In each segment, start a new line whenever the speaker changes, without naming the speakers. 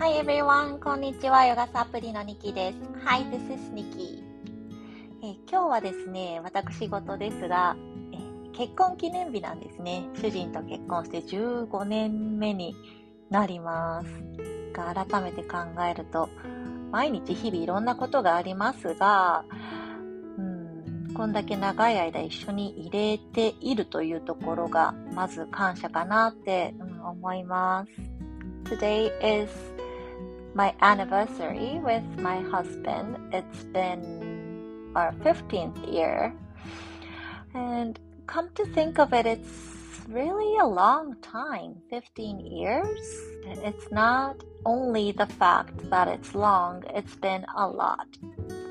Hi everyone! こんにちは。ヨガサプリのニキです。Hi, this is Nikki. え今日はですね、私事ですが、え結婚記念日なんですね。主人と結婚して15年目になります。が改めて考えると、毎日日々いろんなことがありますが、こんだけ長い間一緒に入れているというところが、まず感謝かなって、思います。Today is my anniversary with my husband. It's been our 15th year. And come to think of it, it's really a long time 15 years. And it's not only the fact that it's long, it's been a lot.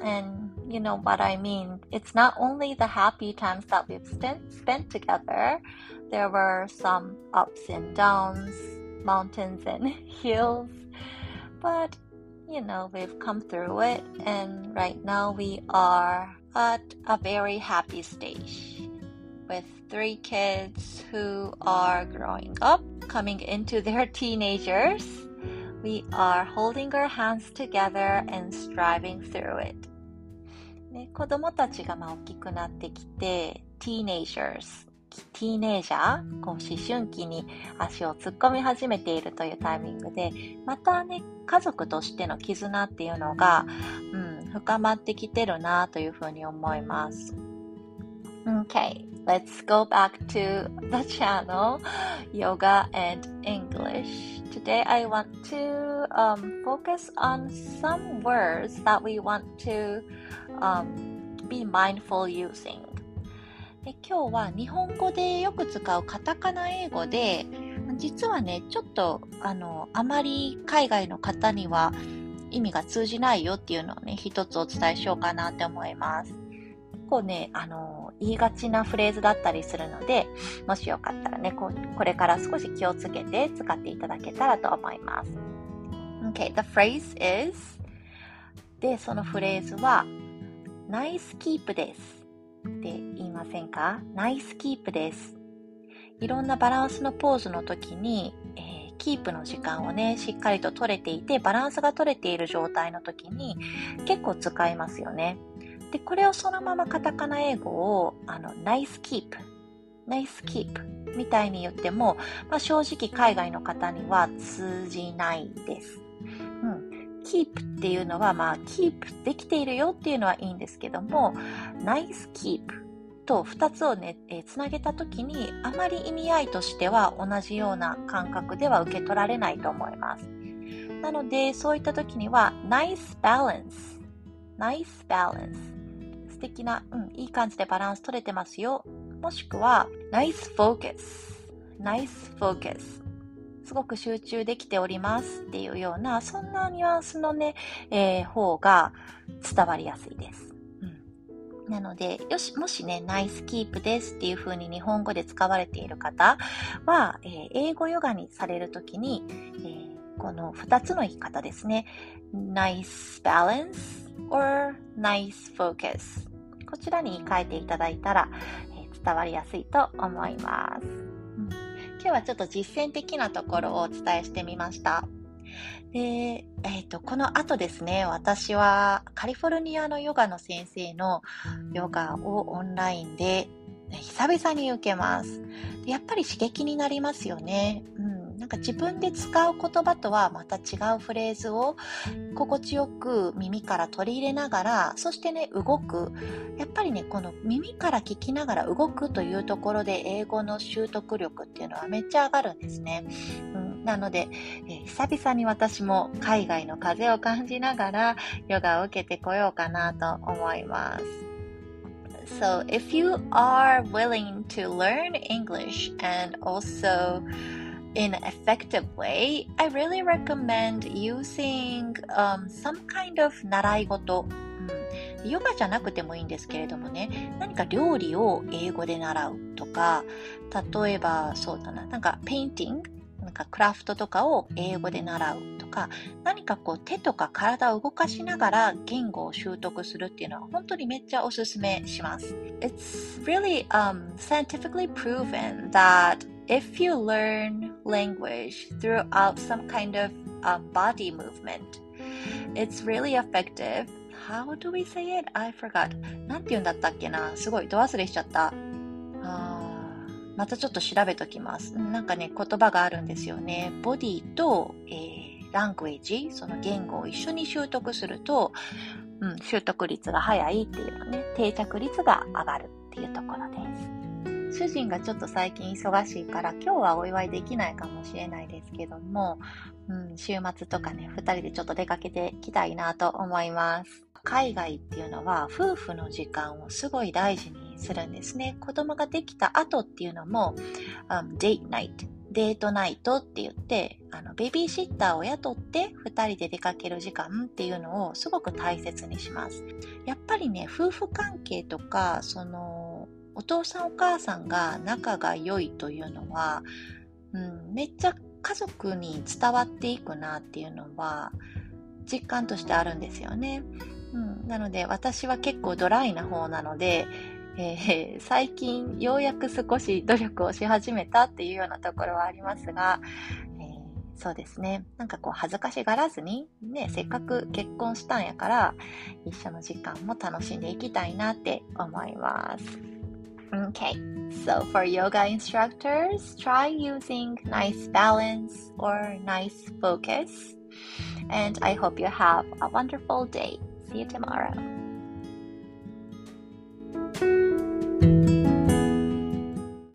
And you know what I mean. It's not only the happy times that we've spent, spent together, there were some ups and downs, mountains and hills but, you know, we've come through it, and right now we are at a very happy stage with three kids who are growing up, coming into their teenagers. We are holding our hands together and striving through it. ね、子供たちがまあ大きくなってきて、teenagers ティーネイジャー、こう思春期に足を突っ込み始めているというタイミングで、またね、家族としての絆っていうのが、うん、深まってきてるなというふうに思います。Okay, let's go back to the channel Yoga and English. Today I want to um, focus on some words that we want to um, be mindful using. で今日は日本語でよく使うカタカナ英語で、実はね、ちょっと、あの、あまり海外の方には意味が通じないよっていうのをね、一つお伝えしようかなって思います。結構ね、あの、言いがちなフレーズだったりするので、もしよかったらね、ここれから少し気をつけて使っていただけたらと思います。OK the phrase is で、そのフレーズは nice keep です。って言いませんか？ナイスキープです。いろんなバランスのポーズの時に、えー、キープの時間をね、しっかりと取れていて、バランスが取れている状態の時に結構使いますよね。で、これをそのままカタカナ英語を、あの、ナイスキープ、ナイスキープみたいに言っても、まあ、正直海外の方には通じないです。うん。keep っていうのは、まあ、keep できているよっていうのはいいんですけども、nice keep と2つをね、え、つなげたときに、あまり意味合いとしては同じような感覚では受け取られないと思います。なので、そういったときには、nice balance。nice balance。素敵な、うん、いい感じでバランス取れてますよ。もしくは、nice focus。nice focus。すごく集中できておりますっていうような、そんなニュアンスのね、えー、方が伝わりやすいです。うん、なので、よし、もしね、ナイスキープですっていう風に日本語で使われている方は、えー、英語ヨガにされるときに、えー、この2つの言い方ですね。nice balance or nice focus こちらに言い換えていただいたら、え伝わりやすいと思います。今日はちょっと実践的なところをお伝えしてみました。で、えっ、ー、と、この後ですね、私はカリフォルニアのヨガの先生のヨガをオンラインで久々に受けます。やっぱり刺激になりますよね。うん。なんか自分で使う言葉とはまた違うフレーズを心地よく耳から取り入れながら、そしてね、動く。やっぱりね、この耳から聞きながら動くというところで英語の習得力っていうのはめっちゃ上がるんですね。うん、なので、えー、久々に私も海外の風を感じながらヨガを受けてこようかなと思います。So, if you are willing to learn English and also in an effective way, I really recommend using um, some kind of 習い事。うん、ヨガじゃなくてもいいんですけれどもね、何か料理を英語で習うとか、例えばそうだな、なんかペインティングなんかクラフトとかを英語で習うとか、何かこう手とか体を動かしながら言語を習得するっていうのは本当にめっちゃおすすめします。It's really、um, scientifically proven that if you learn language throughout some kind of a body movement. It's really effective. How do we say it? I forgot. なんて言うんだったっけな？すごい、ど忘れしちゃった。あまたちょっと調べときます。なんかね、言葉があるんですよね。ボディと、えー、ラングエージ、その言語を一緒に習得すると、うん、習得率が早いっていうのね、定着率が上がるっていうところです。主人がちょっと最近忙しいから今日はお祝いできないかもしれないですけども、うん、週末とかね、二人でちょっと出かけてきたいなと思います。海外っていうのは夫婦の時間をすごい大事にするんですね。子供ができた後っていうのも、um, date night デートナイトって言って、あの、ベビーシッターを雇って2人で出かける時間っていうのをすごく大切にします。やっぱりね、夫婦関係とか、その、お父さんお母さんが仲が良いというのは、うん、めっちゃ家族に伝わっていくなっていうのは、実感としてあるんですよね。うん、なので私は結構ドライな方なので、えー、最近ようやく少し努力をし始めたっていうようなところはありますが、えー、そうですね。なんかこう恥ずかしがらずに、ね、せっかく結婚したんやから、一緒の時間も楽しんでいきたいなって思います。Okay, so for yoga instructors, try using nice balance or nice focus. And I hope you have a wonderful day. See you tomorrow.